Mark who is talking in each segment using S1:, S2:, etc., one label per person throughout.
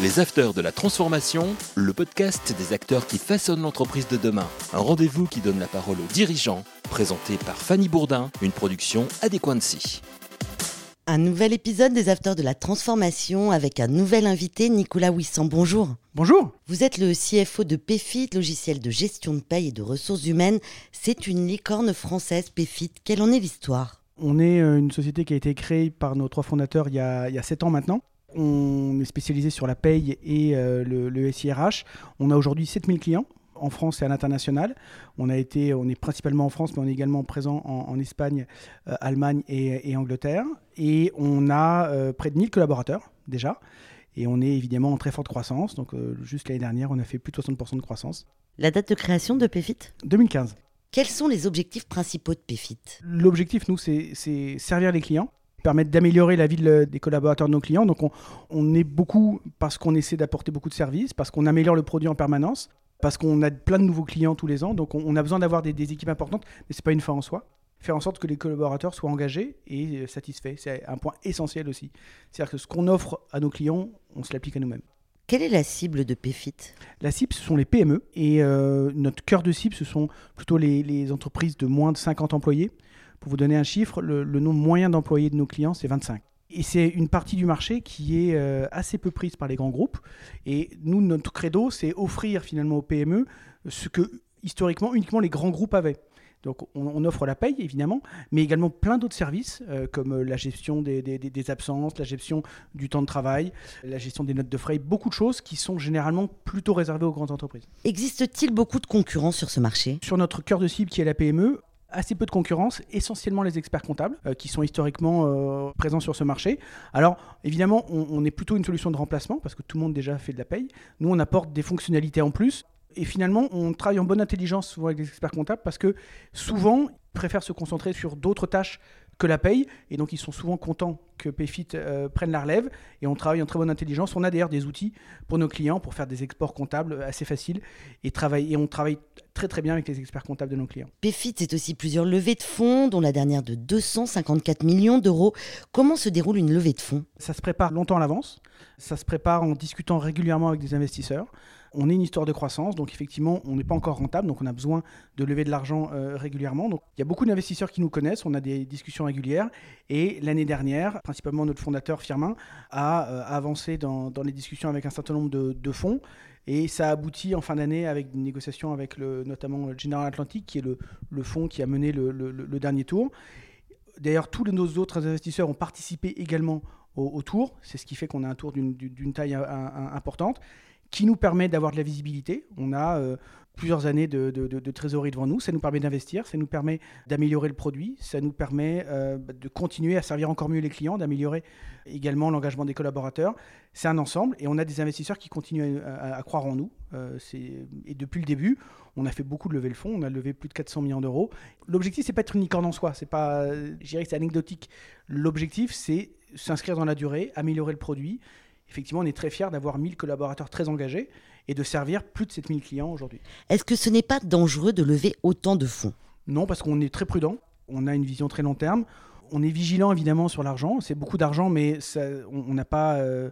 S1: Les Afters de la Transformation, le podcast des acteurs qui façonnent l'entreprise de demain. Un rendez-vous qui donne la parole aux dirigeants, présenté par Fanny Bourdin, une production Adéquancy.
S2: Un nouvel épisode des Afters de la Transformation avec un nouvel invité, Nicolas Wissant. Bonjour.
S3: Bonjour.
S2: Vous êtes le CFO de PFIT, logiciel de gestion de paye et de ressources humaines. C'est une licorne française, PFIT. Quelle en est l'histoire?
S3: On est euh, une société qui a été créée par nos trois fondateurs il y a, il y a 7 ans maintenant. On est spécialisé sur la paye et euh, le, le SIRH. On a aujourd'hui 7000 clients en France et à l'international. On, a été, on est principalement en France, mais on est également présent en, en Espagne, euh, Allemagne et, et, Angleterre. Et on a euh, près de 1000 collaborateurs déjà. Et on est évidemment en très forte croissance. Donc, juste l'année dernière, on a fait plus de 60% de croissance.
S2: La date de création de PFIT
S3: 2015.
S2: Quels sont les objectifs principaux de PFIT
S3: L'objectif, nous, c'est servir les clients permettre d'améliorer la vie de, des collaborateurs de nos clients. Donc on, on est beaucoup parce qu'on essaie d'apporter beaucoup de services, parce qu'on améliore le produit en permanence, parce qu'on a plein de nouveaux clients tous les ans. Donc on, on a besoin d'avoir des, des, équipes importantes, mais ce n'est pas une fin en soi. Faire en sorte que les collaborateurs soient engagés et satisfaits, c'est un point essentiel aussi. C'est-à-dire que ce qu'on offre à nos clients, on se l'applique à nous-mêmes.
S2: Quelle est la cible de PFIT
S3: La cible, ce sont les PME. Et euh, notre cœur de cible, ce sont plutôt les, les entreprises de moins de 50 employés. Pour vous donner un chiffre, le, le nombre moyen d'employés de nos clients, c'est 25. Et c'est une partie du marché qui est euh, assez peu prise par les grands groupes. Et nous, notre credo, c'est offrir finalement aux PME ce que historiquement uniquement les grands groupes avaient. Donc on, on, offre la paye évidemment, mais également plein d'autres services euh, comme la gestion des, des, des, absences, la gestion du temps de travail, la gestion des notes de frais, beaucoup de choses qui sont généralement plutôt réservées aux grandes entreprises.
S2: Existe-t-il beaucoup de concurrence sur ce marché?
S3: Sur notre cœur de cible qui est la PME, assez peu de concurrence, essentiellement les experts comptables euh, qui sont historiquement euh, présents sur ce marché. Alors évidemment, on, on, est plutôt une solution de remplacement parce que tout le monde déjà fait de la paye. Nous, on apporte des fonctionnalités en plus. Et finalement, on travaille en bonne intelligence souvent avec les experts comptables parce que souvent, ils préfèrent se concentrer sur d'autres tâches que la paye. Et donc, ils sont souvent contents que PayFit euh, prenne la relève. Et on travaille en très bonne intelligence. On a d'ailleurs des outils pour nos clients pour faire des exports comptables assez faciles. Et, travaille, et on travaille très très bien avec les experts comptables de nos clients.
S2: PayFit, c'est aussi plusieurs levées de fonds, dont la dernière de 254 millions d'euros. Comment se déroule une levée de fonds?
S3: Ça se prépare longtemps à l'avance. Ça se prépare en discutant régulièrement avec des investisseurs. On est une histoire de croissance, donc effectivement, on n'est pas encore rentable, donc on a besoin de lever de l'argent euh, régulièrement. Donc il y a beaucoup d'investisseurs qui nous connaissent, on a des discussions régulières. Et l'année dernière, principalement notre fondateur Firmin a euh, avancé dans, les discussions avec un certain nombre de, fonds. Et ça a abouti en fin d'année avec une négociation avec le, notamment General Atlantic, qui est le, fonds qui a mené le, dernier tour. D'ailleurs, tous nos autres investisseurs ont participé également au, tour. C'est ce qui fait qu'on a un tour d'une taille un, importante qui nous permet d'avoir de la visibilité. On a euh, plusieurs années de, trésorerie devant nous. Ça nous permet d'investir, ça nous permet d'améliorer le produit, ça nous permet euh, de continuer à servir encore mieux les clients, d'améliorer également l'engagement des collaborateurs. C'est un ensemble et on a des investisseurs qui continuent à croire en nous. Euh, et depuis le début, on a fait beaucoup de lever le fonds, on a levé plus de 400 millions d'euros. L'objectif, c'est pas être une licorne en soi, c'est pas, je dirais que c'est anecdotique. L'objectif, c'est s'inscrire dans la durée, améliorer le produit effectivement, on est très fiers d'avoir 1000 collaborateurs très engagés et de servir plus de 7000 clients aujourd'hui.
S2: Est-ce que ce n'est pas dangereux de lever autant de fonds?
S3: Non, parce qu'on est très prudent, on a une vision très long terme, on est vigilant évidemment sur l'argent, c'est beaucoup d'argent, mais ça, on n'a pas... Euh,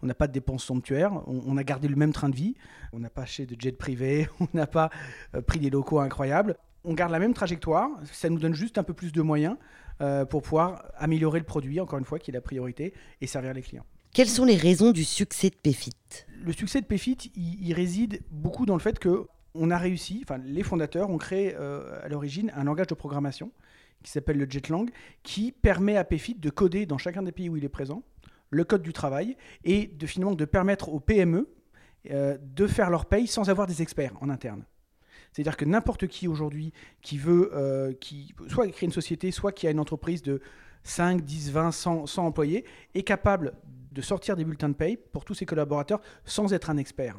S3: on n'a pas de dépenses somptuaires, on, on, a gardé le même train de vie, on n'a pas acheté de jet privé, on n'a pas euh, pris des locaux incroyables. On garde la même trajectoire, ça nous donne juste un peu plus de moyens euh, pour pouvoir améliorer le produit, encore une fois, qui est la priorité, et servir les clients.
S2: Quelles sont les raisons du succès de PFIT
S3: Le succès de PFIT, il, réside beaucoup dans le fait que on a réussi, enfin les fondateurs ont créé euh, à l'origine un langage de programmation qui s'appelle le JetLang, qui permet à PFIT de coder dans chacun des pays où il est présent le code du travail et de finalement de permettre aux PME euh, de faire leur paye sans avoir des experts en interne. C'est-à-dire que n'importe qui aujourd'hui qui veut, euh, qui, soit créer une société, soit qui a une entreprise de 5, 10, 20, 100, 100 employés, est capable de sortir des bulletins de paye pour tous ses collaborateurs sans être un expert.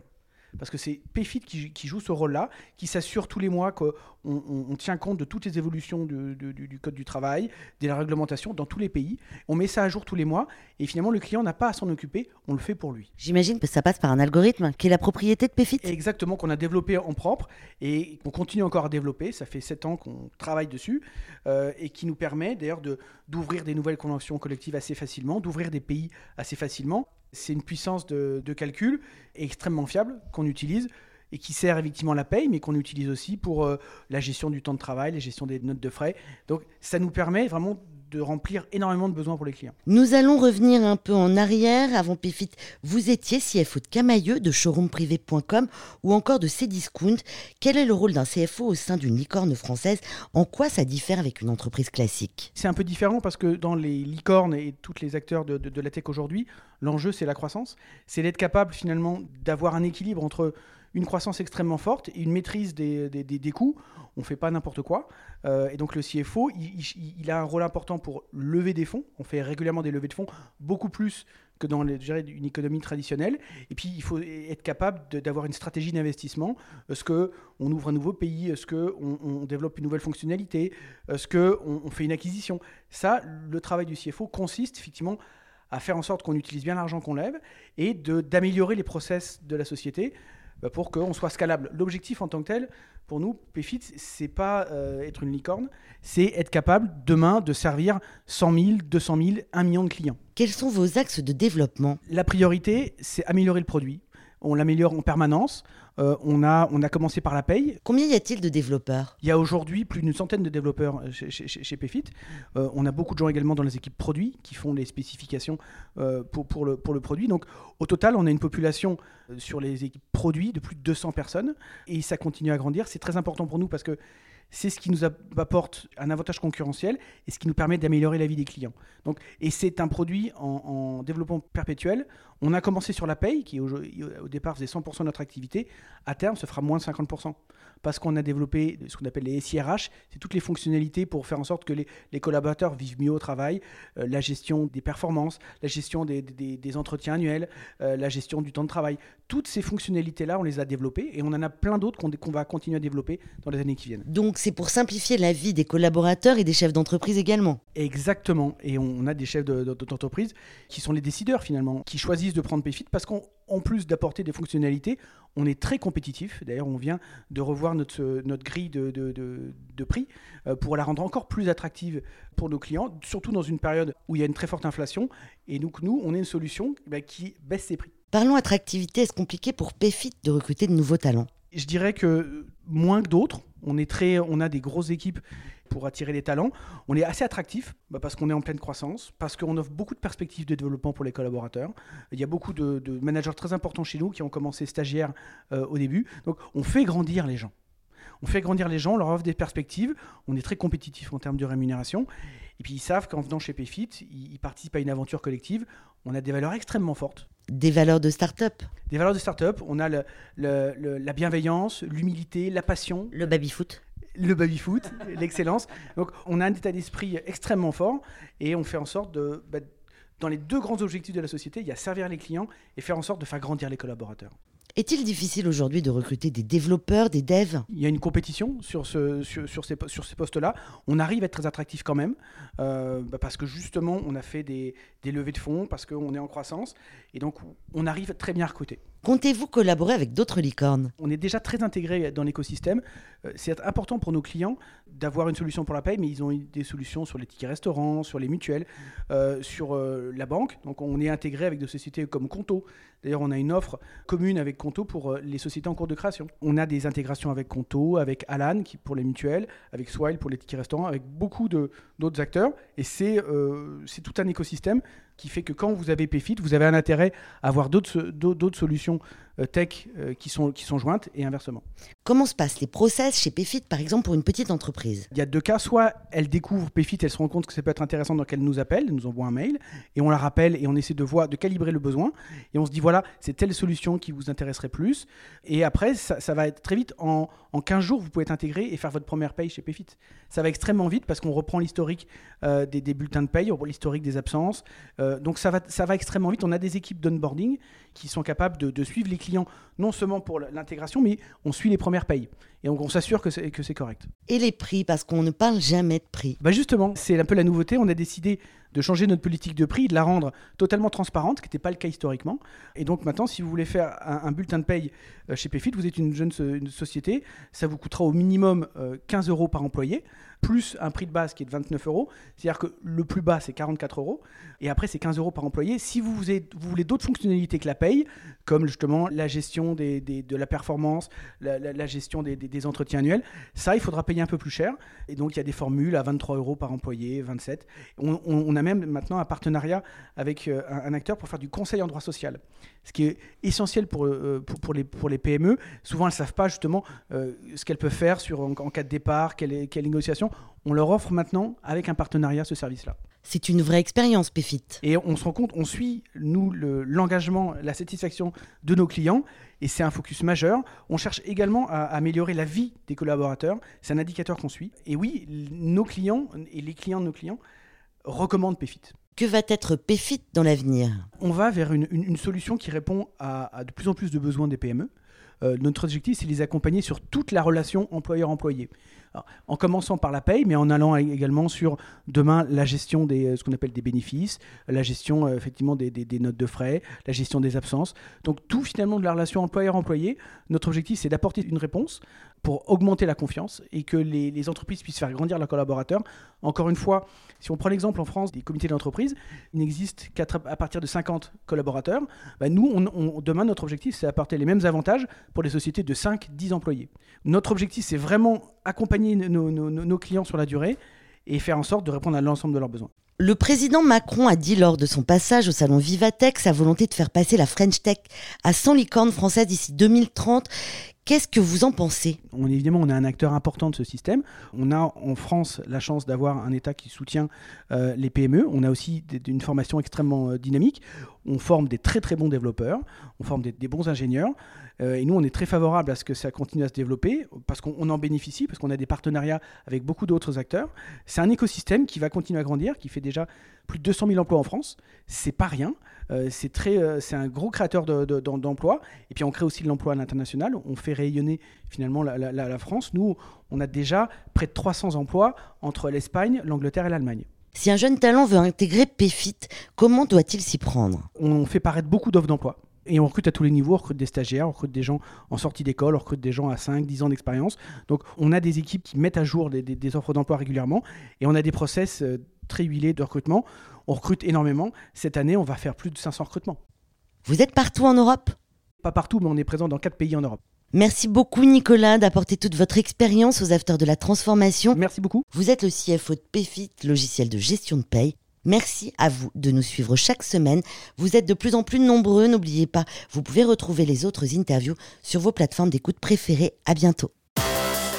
S3: Parce que c'est PayFit qui, qui, joue ce rôle-là, qui s'assure tous les mois qu'on on, on tient compte de toutes les évolutions du, du, du, code du travail, de la réglementation dans tous les pays. On met ça à jour tous les mois et finalement le client n'a pas à s'en occuper, on le fait pour lui.
S2: J'imagine que ça passe par un algorithme qui est la propriété de PayFit.
S3: Exactement, qu'on a développé en propre et qu'on continue encore à développer. Ça fait 7 ans qu'on travaille dessus euh, et qui nous permet d'ailleurs d'ouvrir de, des nouvelles conventions collectives assez facilement, d'ouvrir des pays assez facilement C'est une puissance de, calcul extrêmement fiable qu'on utilise et qui sert effectivement la paye, mais qu'on utilise aussi pour euh, la gestion du temps de travail, la gestion des notes de frais. Donc ça nous permet vraiment de remplir énormément de besoins pour les clients.
S2: Nous allons revenir un peu en arrière. Avant Pefit, vous étiez CFO de Camailleux, de showroomprivé.com ou encore de Cdiscount. Quel est le rôle d'un CFO au sein d'une licorne française? En quoi ça diffère avec une entreprise classique?
S3: C'est un peu différent parce que dans les licornes et tous les acteurs de, de la tech aujourd'hui, l'enjeu c'est la croissance. C'est d'être capable finalement d'avoir un équilibre entre une croissance extrêmement forte une maîtrise des, des, coûts. On ne fait pas n'importe quoi. Euh, et donc le CFO, il, a un rôle important pour lever des fonds. On fait régulièrement des levées de fonds, beaucoup plus que dans une économie traditionnelle. Et puis il faut être capable d'avoir une stratégie d'investissement. Est-ce qu'on ouvre un nouveau pays Est-ce qu'on on développe une nouvelle fonctionnalité Est-ce qu'on on fait une acquisition Ça, le travail du CFO consiste effectivement à faire en sorte qu'on utilise bien l'argent qu'on lève et d'améliorer les process de la société bah, pour qu'on soit scalable. L'objectif en tant que tel, pour nous, PFIT, c'est pas euh, être une licorne, c'est être capable demain de servir 100 000, 200 000, 1 million de clients.
S2: Quels sont vos axes de développement?
S3: La priorité, c'est améliorer le produit. On l'améliore en permanence. Euh, on, a, on a commencé par la paye.
S2: Combien y a-t-il de développeurs?
S3: Il y a aujourd'hui plus d'une centaine de développeurs euh, chez, chez, PFIT. Euh, on a beaucoup de gens également dans les équipes produits qui font les spécifications pour, pour, le, pour le produit. Donc au total, on a une population sur les équipes produits de plus de 200 personnes et ça continue à grandir. C'est très important pour nous parce que c'est ce qui nous apporte un avantage concurrentiel et ce qui nous permet d'améliorer la vie des clients. Donc, et c'est un produit en, développement perpétuel. On a commencé sur la paye, qui au, départ faisait 100% de notre activité. À terme, ce fera moins de 50% parce qu'on a développé ce qu'on appelle les SIRH, c'est toutes les fonctionnalités pour faire en sorte que les, collaborateurs vivent mieux au travail, euh, la gestion des performances, la gestion des, entretiens annuels, euh, la gestion du temps de travail. Toutes ces fonctionnalités-là, on les a développées et on en a plein d'autres qu'on va continuer à développer dans les années qui viennent.
S2: Donc c'est pour simplifier la vie des collaborateurs et des chefs d'entreprise également.
S3: Exactement. Et on a des chefs d'entreprise qui sont les décideurs finalement, qui choisissent de prendre PayFit parce qu'en plus d'apporter des fonctionnalités, on est très compétitif. D'ailleurs, on vient de revoir notre, notre grille de, de, de, prix euh, pour la rendre encore plus attractive pour nos clients, surtout dans une période où il y a une très forte inflation. Et donc, nous, on est une solution ben, qui baisse ses prix.
S2: Parlons attractivité. Est-ce compliqué pour PayFit de recruter de nouveaux talents?
S3: Je dirais que moins que d'autres. On, a des grosses équipes pour attirer les talents. On est assez attractif bah, parce qu'on est en pleine croissance, parce qu'on offre beaucoup de perspectives de développement pour les collaborateurs. Il y a beaucoup de, managers très importants chez nous qui ont commencé stagiaires euh, au début. Donc on fait grandir les gens. On fait grandir les gens, on leur offre des perspectives. On est très compétitif en termes de rémunération. Et puis ils savent qu'en venant chez Payfit, ils, participent à une aventure collective. On a des valeurs extrêmement fortes.
S2: Des valeurs de start-up
S3: Des valeurs de start-up. On a la bienveillance, l'humilité, la passion.
S2: Le baby-foot
S3: le baby-foot, l'excellence. Donc on a un état d'esprit extrêmement fort et on fait en sorte de... Bah, dans les deux grands objectifs de la société, il y a servir les clients et faire en sorte de faire grandir les collaborateurs.
S2: Est-il difficile aujourd'hui de recruter des développeurs, des devs?
S3: Il y a une compétition sur, ce, sur, ces, sur ces postes-là. On arrive à être très attractif quand même, euh, bah, parce que justement, on a fait des, des levées de fonds, parce qu'on est en croissance, et donc on arrive très bien à recruter.
S2: Comptez-vous collaborer avec d'autres licornes?
S3: On est déjà très intégré dans l'écosystème. Euh, c'est important pour nos clients d'avoir une solution pour la paye, mais ils ont des solutions sur les tickets restaurants, sur les mutuelles, euh, sur euh, la banque. Donc on est intégré avec des sociétés comme Conto. D'ailleurs, on a une offre commune avec Conto pour les sociétés en cours de création. On a des intégrations avec Conto, avec Alan qui, pour les mutuelles, avec Swile pour les tickets restaurants, avec beaucoup d'autres acteurs. Et c'est tout un écosystème qui fait que quand vous avez PFIT, vous avez un intérêt à avoir d'autres solutions euh, tech euh, qui, sont, qui sont jointes et inversement.
S2: Comment se passent les process chez PFIT, par exemple, pour une petite entreprise?
S3: Il y a deux cas. Soit elle découvre PFIT, elle se rend compte que ça peut être intéressant, donc elle nous appelle, elle nous envoie un mail, et on la rappelle et on essaie de voir, de calibrer le besoin. Et on se dit, voilà, c'est telle solution qui vous intéresserait plus. Et après, ça, va être très vite. En, en 15 jours, vous pouvez être intégré et faire votre première paye chez PFIT. Ça va extrêmement vite parce qu'on reprend l'historique euh, des, bulletins de paye, on reprend l'historique des absences. donc ça va, ça va extrêmement vite. On a des équipes d'onboarding qui sont capables de, de suivre les clients non seulement pour l'intégration, mais on suit les premières payes. et donc on s'assure que c'est que c'est correct.
S2: Et les prix, parce qu'on ne parle jamais de prix.
S3: Bah justement, c'est un peu la nouveauté. On a décidé de changer notre politique de prix, de la rendre totalement transparente, ce qui n'était pas le cas historiquement. Et donc maintenant, si vous voulez faire un, bulletin de paye euh, chez PayFit, vous êtes une jeune société, ça vous coûtera au minimum 15 euros par employé plus un prix de base qui est de 29 euros. C'est-à-dire que le plus bas, c'est 44 euros. Et après, c'est 15 euros par employé. Si vous, voulez d'autres fonctionnalités que la paye, comme justement la gestion de la performance, la, gestion des, entretiens annuels, ça, il faudra payer un peu plus cher. Et donc, il y a des formules à 23 euros par employé, 27. On, a même maintenant un partenariat avec euh, un, acteur pour faire du conseil en droit social. Ce qui est essentiel pour, euh, pour, les, pour les PME. Souvent, elles ne savent pas justement euh, ce qu'elles peuvent faire sur, en, cas de départ, quelle, quelle négociation on leur offre maintenant, avec un partenariat, ce service-là.
S2: C'est une vraie expérience, PFIT.
S3: Et on se rend compte, on suit, nous, l'engagement, la satisfaction de nos clients, et c'est un focus majeur. On cherche également à améliorer la vie des collaborateurs, c'est un indicateur qu'on suit. Et oui, nos clients et les clients de nos clients recommandent PFIT.
S2: Que va être PFIT dans l'avenir?
S3: On va vers une, solution qui répond à, de plus en plus de besoins des PME. Euh, notre objectif, c'est de les accompagner sur toute la relation employeur-employé en commençant par la paye, mais en allant également sur demain la gestion des euh, ce qu'on appelle des bénéfices, la gestion euh, effectivement des, notes de frais, la gestion des absences. Donc tout finalement de la relation employeur-employé. Notre objectif, c'est d'apporter une réponse pour augmenter la confiance et que les, entreprises puissent faire grandir leurs collaborateurs. Encore une fois, si on prend l'exemple en France des comités d'entreprise, il n'existe qu'à partir de 50 collaborateurs. Bah, nous, demain, notre objectif, c'est d'apporter les mêmes avantages pour les sociétés de 5-10 employés. Notre objectif, c'est vraiment accompagner nos, clients sur la durée et faire en sorte de répondre à l'ensemble de leurs besoins.
S2: Le président Macron a dit lors de son passage au salon Vivatech sa volonté de faire passer la French Tech à 100 licornes françaises d'ici 2030. Qu'est-ce que vous en pensez?
S3: Évidemment, on est un acteur important de ce système. On a en France la chance d'avoir un État qui soutient euh, les PME. On a aussi une formation extrêmement euh, dynamique. On forme des très très bons développeurs, on forme des, bons ingénieurs. Euh, et nous, on est très favorable à ce que ça continue à se développer parce qu'on en bénéficie, parce qu'on a des partenariats avec beaucoup d'autres acteurs. C'est un écosystème qui va continuer à grandir, qui fait déjà plus de 200 000 emplois en France. C'est pas rien. Euh, c'est très, euh, c'est un gros créateur d'emplois. et puis on crée aussi de l'emploi à l'international. On fait rayonner finalement la, France. Nous, on a déjà près de 300 emplois entre l'Espagne, l'Angleterre et l'Allemagne.
S2: Si un jeune talent veut intégrer PFIT, comment doit-il s'y prendre?
S3: On fait paraître beaucoup d'offres d'emploi. Et on recrute à tous les niveaux, on recrute des stagiaires, on recrute des gens en sortie d'école, on recrute des gens à 5, 10 ans d'expérience. Donc on a des équipes qui mettent à jour des, des offres d'emploi régulièrement et on a des process euh, très huilés de recrutement on recrute énormément. Cette année, on va faire plus de 500 recrutements.
S2: Vous êtes partout en Europe?
S3: Pas partout, mais on est présent dans quatre pays en Europe.
S2: Merci beaucoup Nicolas d'apporter toute votre expérience aux acteurs de la transformation.
S3: Merci beaucoup.
S2: Vous êtes le CFO de PayFit, logiciel de gestion de paye. Merci à vous de nous suivre chaque semaine. Vous êtes de plus en plus nombreux, n'oubliez pas, vous pouvez retrouver les autres interviews sur vos plateformes d'écoute préférées. À bientôt.